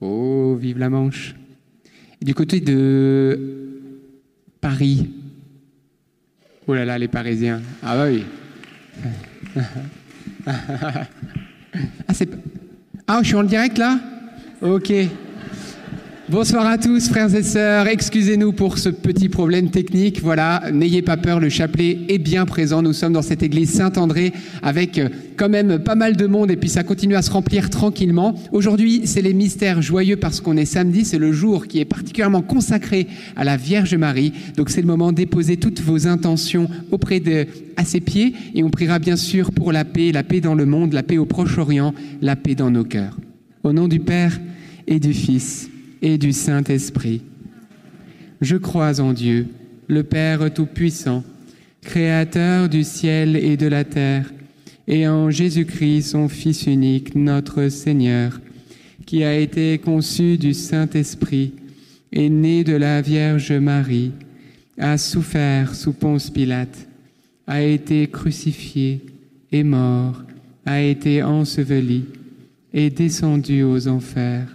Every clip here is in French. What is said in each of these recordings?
Oh, vive la Manche. Du côté de Paris. Oh là là, les Parisiens. Ah bah oui. ah, ah, je suis en direct là? Ok. Bonsoir à tous, frères et sœurs. Excusez-nous pour ce petit problème technique. Voilà, n'ayez pas peur, le chapelet est bien présent. Nous sommes dans cette église Saint-André avec euh, quand même pas mal de monde et puis ça continue à se remplir tranquillement. Aujourd'hui, c'est les mystères joyeux parce qu'on est samedi. C'est le jour qui est particulièrement consacré à la Vierge Marie. Donc c'est le moment de déposer toutes vos intentions auprès de, à ses pieds et on priera bien sûr pour la paix, la paix dans le monde, la paix au Proche-Orient, la paix dans nos cœurs. Au nom du Père et du Fils et du Saint-Esprit. Je crois en Dieu, le Père Tout-Puissant, Créateur du ciel et de la terre, et en Jésus-Christ, son Fils unique, notre Seigneur, qui a été conçu du Saint-Esprit, et né de la Vierge Marie, a souffert sous Ponce Pilate, a été crucifié et mort, a été enseveli et descendu aux enfers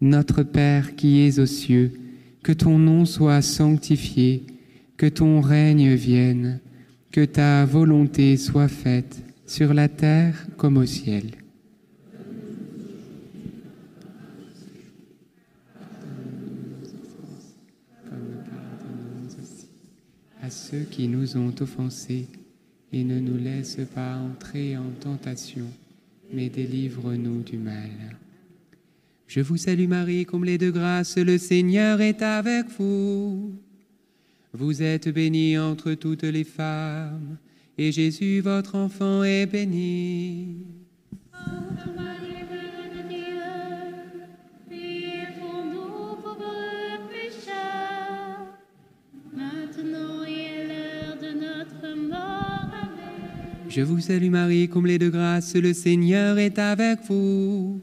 Notre Père qui es aux cieux, que ton nom soit sanctifié, que ton règne vienne, que ta volonté soit faite sur la terre comme au ciel. à ceux qui nous ont offensés, et ne nous laisse pas entrer en tentation, mais délivre-nous du mal. Je vous salue Marie, comblée de grâce, le Seigneur est avec vous. Vous êtes bénie entre toutes les femmes, et Jésus, votre enfant, est béni. Je vous salue Marie, comblée de grâce, le Seigneur est avec vous.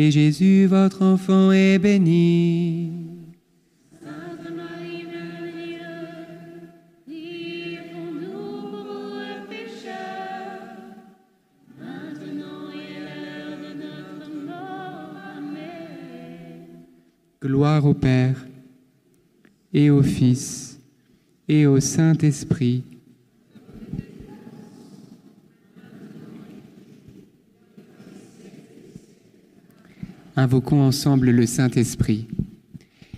et Jésus, votre enfant, est béni. Sainte Marie, Mère de Dieu, priez pour nous pauvres pécheurs, maintenant et à l'heure de notre mort. Amen. Gloire au Père, et au Fils, et au Saint-Esprit. Invoquons ensemble le Saint-Esprit.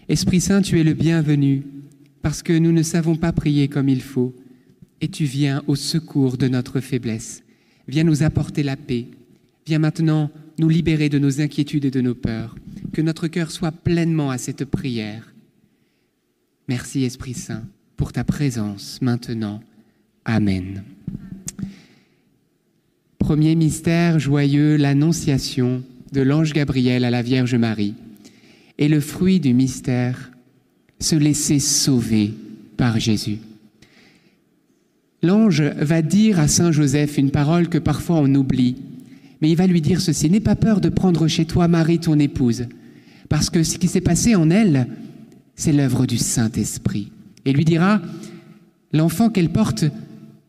Esprit Saint, tu es le bienvenu, parce que nous ne savons pas prier comme il faut, et tu viens au secours de notre faiblesse. Viens nous apporter la paix. Viens maintenant nous libérer de nos inquiétudes et de nos peurs. Que notre cœur soit pleinement à cette prière. Merci Esprit Saint pour ta présence maintenant. Amen. Premier mystère joyeux, l'annonciation de l'ange Gabriel à la Vierge Marie. Et le fruit du mystère, se laisser sauver par Jésus. L'ange va dire à Saint Joseph une parole que parfois on oublie, mais il va lui dire ceci, n'aie pas peur de prendre chez toi Marie, ton épouse, parce que ce qui s'est passé en elle, c'est l'œuvre du Saint-Esprit. Et lui dira, l'enfant qu'elle porte,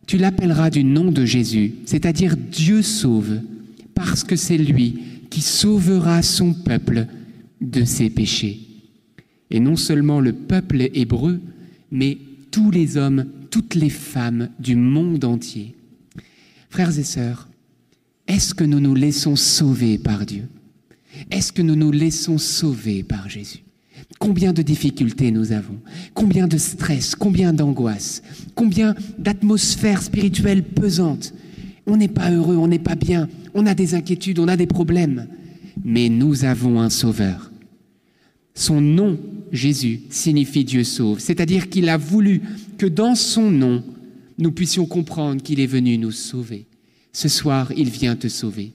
tu l'appelleras du nom de Jésus, c'est-à-dire Dieu sauve, parce que c'est lui qui sauvera son peuple de ses péchés. Et non seulement le peuple hébreu, mais tous les hommes, toutes les femmes du monde entier. Frères et sœurs, est-ce que nous nous laissons sauver par Dieu? Est-ce que nous nous laissons sauver par Jésus? Combien de difficultés nous avons, combien de stress, combien d'angoisse, combien d'atmosphères spirituelles pesantes. On n'est pas heureux, on n'est pas bien, on a des inquiétudes, on a des problèmes. Mais nous avons un sauveur. Son nom, Jésus, signifie Dieu sauve, c'est-à-dire qu'il a voulu que dans son nom, nous puissions comprendre qu'il est venu nous sauver. Ce soir, il vient te sauver.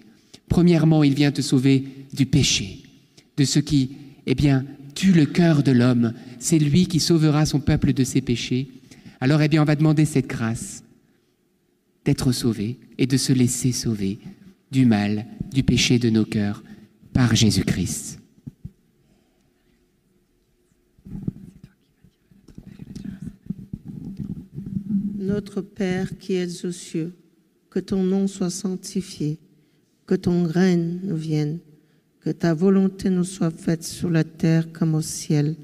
Premièrement, il vient te sauver du péché, de ce qui, eh bien, tue le cœur de l'homme. C'est lui qui sauvera son peuple de ses péchés. Alors, eh bien, on va demander cette grâce d'être sauvé et de se laisser sauver du mal, du péché de nos cœurs par Jésus-Christ. Notre Père qui es aux cieux, que ton nom soit sanctifié, que ton règne nous vienne, que ta volonté nous soit faite sur la terre comme au ciel.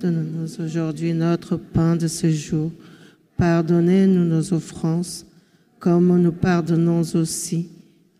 Donne-nous aujourd'hui notre pain de ce jour. Pardonnez-nous nos offenses, comme nous pardonnons aussi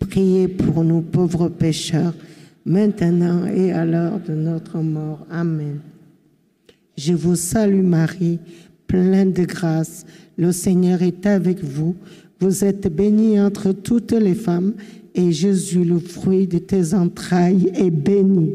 priez pour nous pauvres pécheurs, maintenant et à l'heure de notre mort. Amen. Je vous salue Marie, pleine de grâce, le Seigneur est avec vous. Vous êtes bénie entre toutes les femmes, et Jésus, le fruit de tes entrailles, est béni.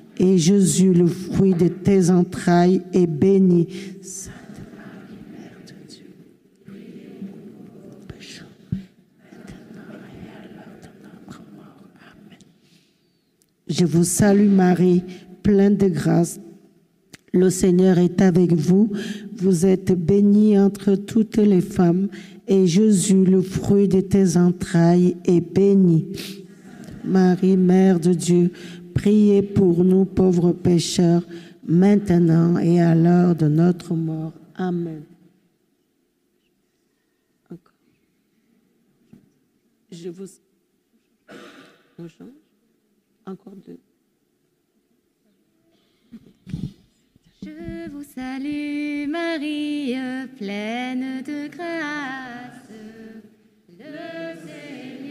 et Jésus, le fruit de tes entrailles, est béni. Je vous salue Marie, pleine de grâce. Le Seigneur est avec vous. Vous êtes bénie entre toutes les femmes, et Jésus, le fruit de tes entrailles, est béni. Marie, Mère de Dieu, priez pour nous pauvres pécheurs, maintenant et à l'heure de notre mort. Amen. Je vous... Encore deux. Je vous salue Marie, pleine de grâce. Le Seigneur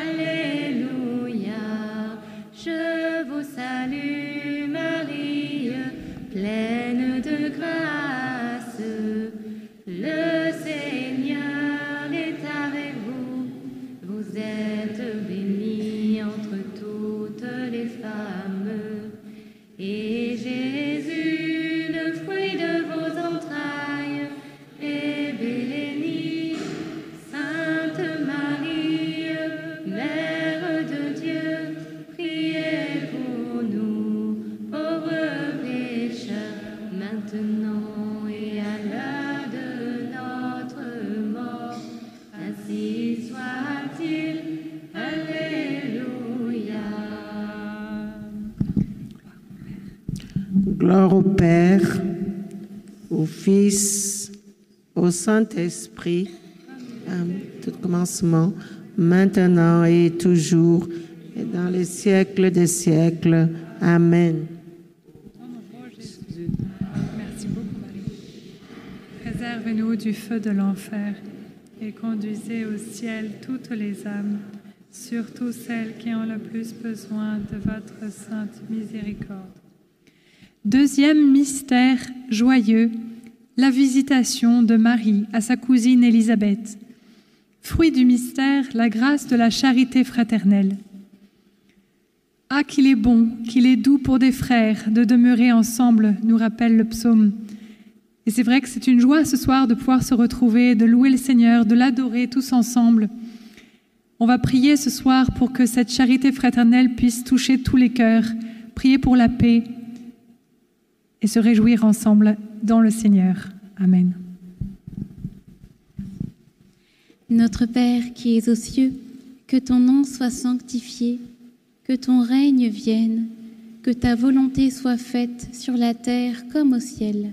Alléluia. Je vous salue Marie, pleine Au Saint-Esprit, tout commencement, maintenant et toujours, et dans les siècles des siècles. Amen. Merci beaucoup, Marie. Préservez-nous du feu de l'enfer et conduisez au ciel toutes les âmes, surtout celles qui ont le plus besoin de votre sainte miséricorde. Deuxième mystère joyeux, la visitation de Marie à sa cousine Élisabeth. Fruit du mystère, la grâce de la charité fraternelle. Ah, qu'il est bon, qu'il est doux pour des frères de demeurer ensemble, nous rappelle le psaume. Et c'est vrai que c'est une joie ce soir de pouvoir se retrouver, de louer le Seigneur, de l'adorer tous ensemble. On va prier ce soir pour que cette charité fraternelle puisse toucher tous les cœurs, prier pour la paix et se réjouir ensemble dans le Seigneur. Amen. Notre Père qui es aux cieux, que ton nom soit sanctifié, que ton règne vienne, que ta volonté soit faite sur la terre comme au ciel.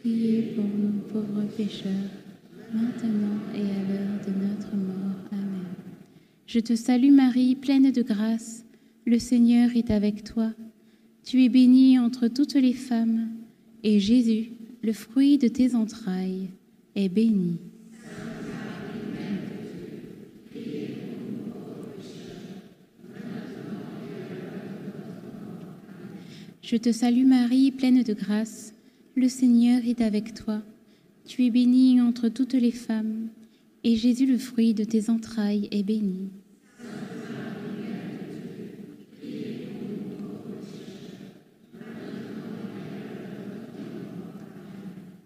Priez pour nous pauvres pécheurs, maintenant et à l'heure de notre mort. Amen. Je te salue Marie, pleine de grâce. Le Seigneur est avec toi. Tu es bénie entre toutes les femmes, et Jésus, le fruit de tes entrailles, est béni. Je te salue Marie, pleine de grâce. Le Seigneur est avec toi. Tu es bénie entre toutes les femmes, et Jésus, le fruit de tes entrailles, est béni.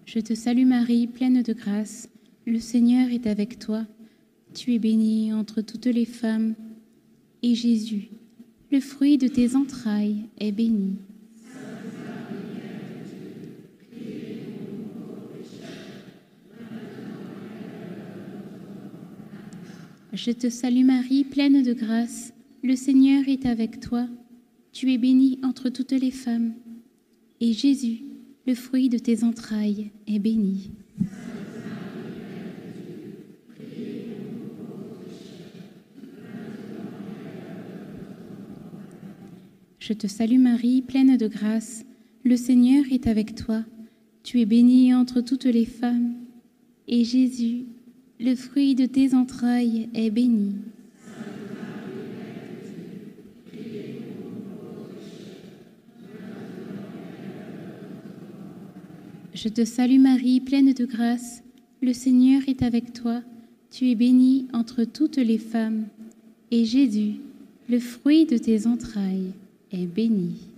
Je te salue Marie, pleine de grâce. Le Seigneur est avec toi. Tu es bénie entre toutes les femmes, et Jésus, le fruit de tes entrailles, est béni. Je te salue Marie, pleine de grâce. Le Seigneur est avec toi. Tu es bénie entre toutes les femmes. Et Jésus, le fruit de tes entrailles, est béni. Je te salue Marie, pleine de grâce. Le Seigneur est avec toi. Tu es bénie entre toutes les femmes. Et Jésus, le fruit de tes entrailles, est béni. Je te salue Marie, pleine de grâce. Le Seigneur est avec toi. Tu es bénie entre toutes les femmes. Et Jésus, le fruit de tes entrailles, est béni.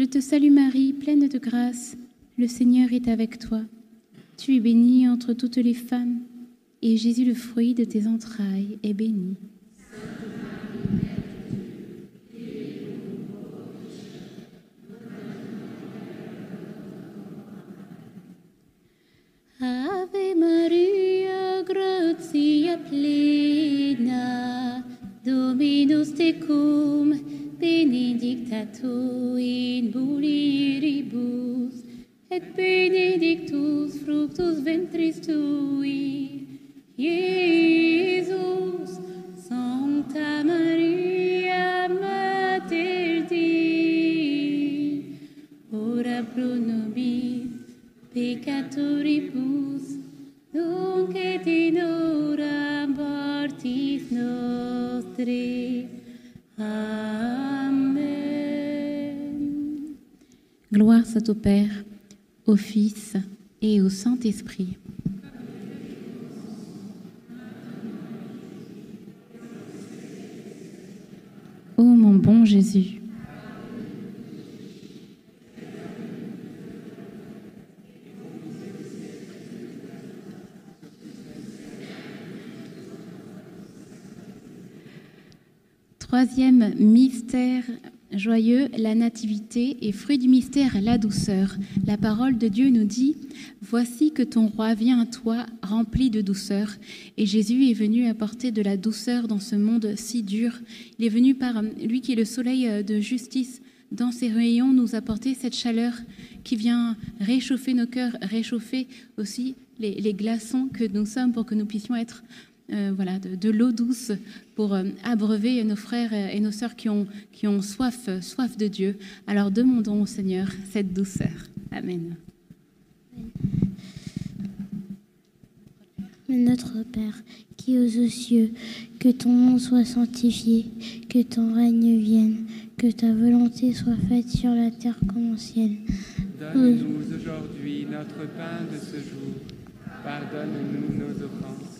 Je te salue Marie, pleine de grâce, le Seigneur est avec toi. Tu es bénie entre toutes les femmes, et Jésus, le fruit de tes entrailles, est béni. Ora pro nobis peccatoribus, nunc et in hora mortis nostre. Amen. Gloire soit au Père, au Fils et au Saint-Esprit. Ô mon bon Jésus, Troisième mystère joyeux, la nativité et fruit du mystère, la douceur. La parole de Dieu nous dit, Voici que ton roi vient à toi rempli de douceur. Et Jésus est venu apporter de la douceur dans ce monde si dur. Il est venu par lui qui est le soleil de justice. Dans ses rayons, nous apporter cette chaleur qui vient réchauffer nos cœurs, réchauffer aussi les, les glaçons que nous sommes pour que nous puissions être euh, voilà, de, de l'eau douce pour euh, abreuver nos frères et nos sœurs qui ont, qui ont soif, soif de Dieu. Alors demandons au Seigneur cette douceur. Amen. Notre Père, qui es aux cieux, que ton nom soit sanctifié, que ton règne vienne, que ta volonté soit faite sur la terre comme au ciel. Donne-nous aujourd'hui notre pain de ce jour. Pardonne-nous nos offenses,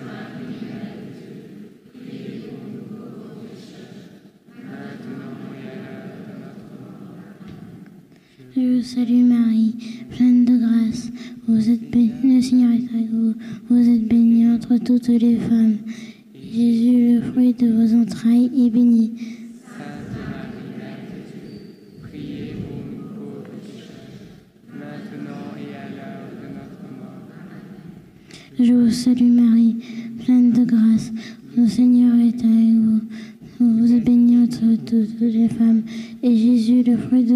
Je vous salue Marie, pleine de grâce. Vous êtes bénie, le Seigneur est avec vous. Vous êtes bénie entre toutes les femmes. Jésus, le fruit de vos entrailles, est béni. Pour nous pauvres. Je vous salue Marie, pleine de grâce. Le Seigneur est avec vous. Vous êtes bénie entre toutes les femmes. Et Jésus, le fruit de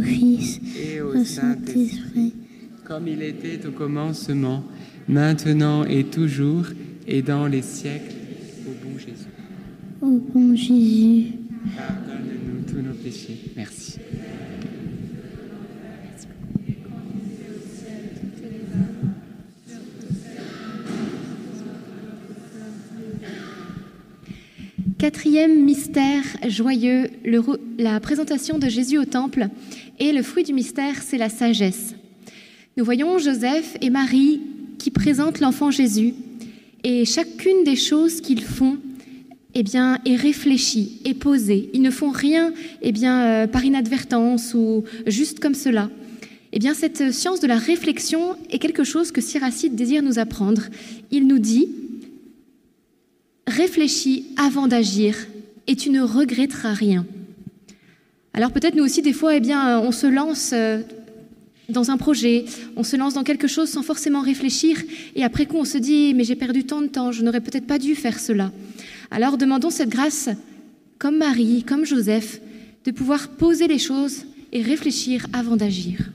au Fils et au au Saint-Esprit, comme il était au commencement, maintenant et toujours, et dans les siècles, au bon Jésus. au bon Jésus. Pardonne-nous tous nos péchés. Merci. Quatrième mystère joyeux, le la présentation de Jésus au temple. Et le fruit du mystère, c'est la sagesse. Nous voyons Joseph et Marie qui présentent l'enfant Jésus. Et chacune des choses qu'ils font eh bien, est réfléchie, est posée. Ils ne font rien eh bien, euh, par inadvertance ou juste comme cela. Eh bien, cette science de la réflexion est quelque chose que Siracide désire nous apprendre. Il nous dit réfléchis avant d'agir et tu ne regretteras rien. Alors peut-être nous aussi des fois, eh bien, on se lance euh, dans un projet, on se lance dans quelque chose sans forcément réfléchir et après coup on se dit mais j'ai perdu tant de temps, je n'aurais peut-être pas dû faire cela. Alors demandons cette grâce, comme Marie, comme Joseph, de pouvoir poser les choses et réfléchir avant d'agir.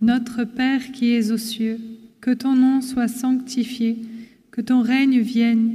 Notre Père qui es aux cieux, que ton nom soit sanctifié, que ton règne vienne,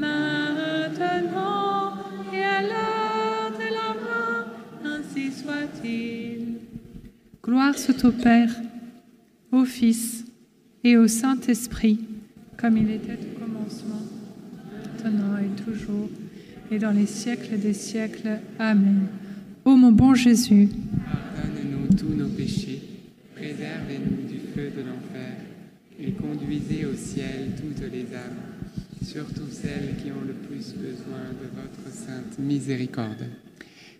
maintenant et à l'heure de la mort, ainsi soit-il. Gloire soit au Père, au Fils et au Saint-Esprit, comme il était au commencement, maintenant et toujours, et dans les siècles des siècles. Amen. Ô mon bon Jésus, Pardonne-nous tous nos péchés, préservez-nous du feu de l'enfer, et conduisez au ciel toutes les âmes, surtout celles qui ont le plus besoin de votre sainte miséricorde.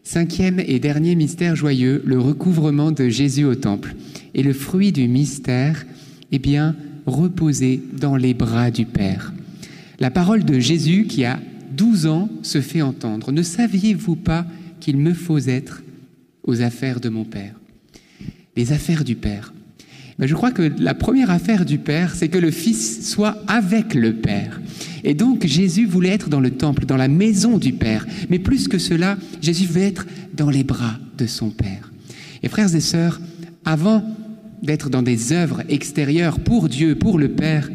Cinquième et dernier mystère joyeux, le recouvrement de Jésus au temple. Et le fruit du mystère, eh bien, reposer dans les bras du Père. La parole de Jésus qui a 12 ans se fait entendre. Ne saviez-vous pas qu'il me faut être aux affaires de mon Père? Les affaires du Père. Je crois que la première affaire du Père, c'est que le Fils soit avec le Père. Et donc Jésus voulait être dans le temple, dans la maison du Père. Mais plus que cela, Jésus veut être dans les bras de son Père. Et frères et sœurs, avant d'être dans des œuvres extérieures pour Dieu, pour le Père,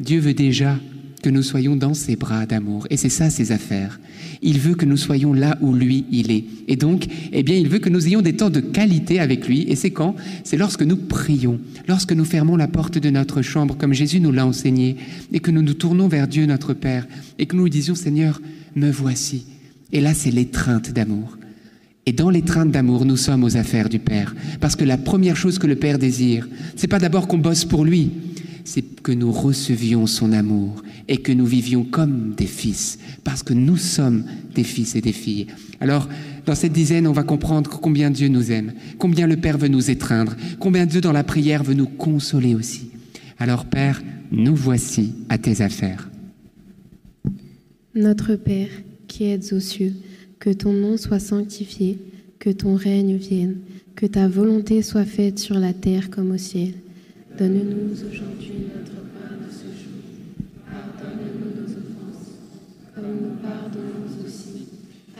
Dieu veut déjà que nous soyons dans ses bras d'amour. Et c'est ça ses affaires. Il veut que nous soyons là où lui, il est. Et donc, eh bien, il veut que nous ayons des temps de qualité avec lui. Et c'est quand? C'est lorsque nous prions, lorsque nous fermons la porte de notre chambre, comme Jésus nous l'a enseigné, et que nous nous tournons vers Dieu, notre Père, et que nous lui disions, Seigneur, me voici. Et là, c'est l'étreinte d'amour. Et dans l'étreinte d'amour, nous sommes aux affaires du Père. Parce que la première chose que le Père désire, c'est pas d'abord qu'on bosse pour lui, c'est que nous recevions son amour et que nous vivions comme des fils, parce que nous sommes des fils et des filles. Alors, dans cette dizaine, on va comprendre combien Dieu nous aime, combien le Père veut nous étreindre, combien Dieu dans la prière veut nous consoler aussi. Alors, Père, nous voici à tes affaires. Notre Père, qui êtes aux cieux, que ton nom soit sanctifié, que ton règne vienne, que ta volonté soit faite sur la terre comme au ciel. Donne-nous aujourd'hui notre pain de ce jour. Pardonne-nous nos offenses, comme nous pardonnons aussi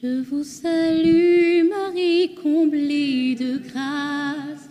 Je vous salue Marie, comblée de grâce.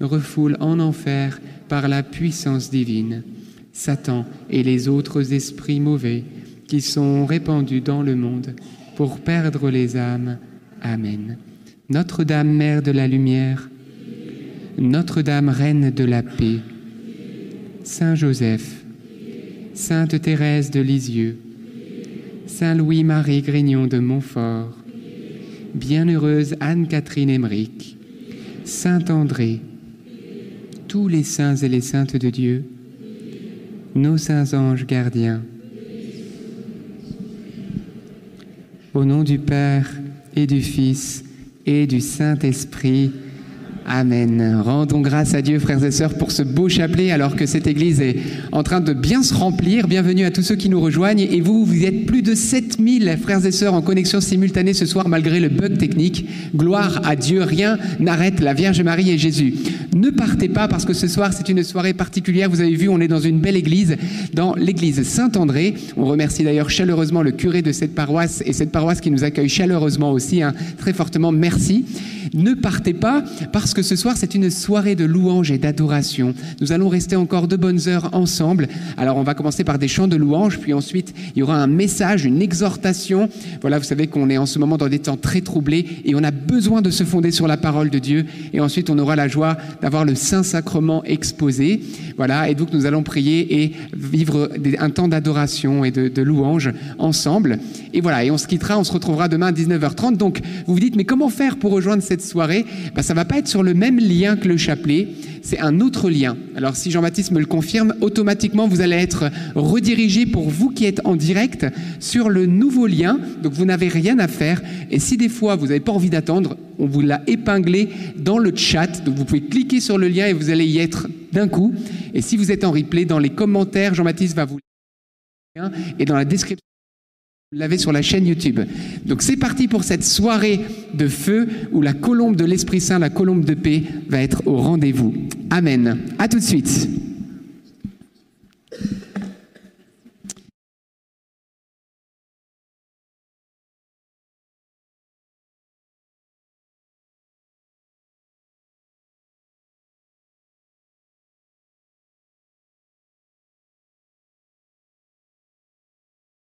refoule en enfer par la puissance divine Satan et les autres esprits mauvais qui sont répandus dans le monde pour perdre les âmes. Amen. Notre-Dame, Mère de la Lumière, Notre-Dame, Reine de la paix, Saint Joseph, Sainte Thérèse de Lisieux, Saint Louis-Marie Grignon de Montfort, Bienheureuse Anne-Catherine Emmerich, Saint André, tous les saints et les saintes de Dieu, nos saints anges gardiens, au nom du Père et du Fils et du Saint-Esprit. Amen. Rendons grâce à Dieu, frères et sœurs, pour ce beau chapelet, alors que cette église est en train de bien se remplir. Bienvenue à tous ceux qui nous rejoignent. Et vous, vous êtes plus de 7000 frères et sœurs en connexion simultanée ce soir, malgré le bug technique. Gloire à Dieu. Rien n'arrête la Vierge Marie et Jésus. Ne partez pas, parce que ce soir, c'est une soirée particulière. Vous avez vu, on est dans une belle église, dans l'église Saint-André. On remercie d'ailleurs chaleureusement le curé de cette paroisse et cette paroisse qui nous accueille chaleureusement aussi. hein. Très fortement, merci. Ne partez pas, parce parce que ce soir, c'est une soirée de louange et d'adoration. Nous allons rester encore de bonnes heures ensemble. Alors, on va commencer par des chants de louange, puis ensuite, il y aura un message, une exhortation. Voilà, vous savez qu'on est en ce moment dans des temps très troublés et on a besoin de se fonder sur la parole de Dieu. Et ensuite, on aura la joie d'avoir le Saint-Sacrement exposé. Voilà, et donc nous allons prier et vivre un temps d'adoration et de, de louange ensemble. Et voilà, et on se quittera, on se retrouvera demain à 19h30. Donc, vous vous dites, mais comment faire pour rejoindre cette soirée? Ben, Ça va pas être le même lien que le chapelet, c'est un autre lien. Alors, si Jean-Baptiste me le confirme, automatiquement, vous allez être redirigé pour vous qui êtes en direct sur le nouveau lien. Donc, vous n'avez rien à faire. Et si des fois, vous n'avez pas envie d'attendre, on vous l'a épinglé dans le chat. Donc, vous pouvez cliquer sur le lien et vous allez y être d'un coup. Et si vous êtes en replay, dans les commentaires, Jean-Baptiste va vous et dans la description. Vous l'avez sur la chaîne YouTube. Donc c'est parti pour cette soirée de feu où la colombe de l'Esprit Saint, la colombe de paix, va être au rendez-vous. Amen. À tout de suite.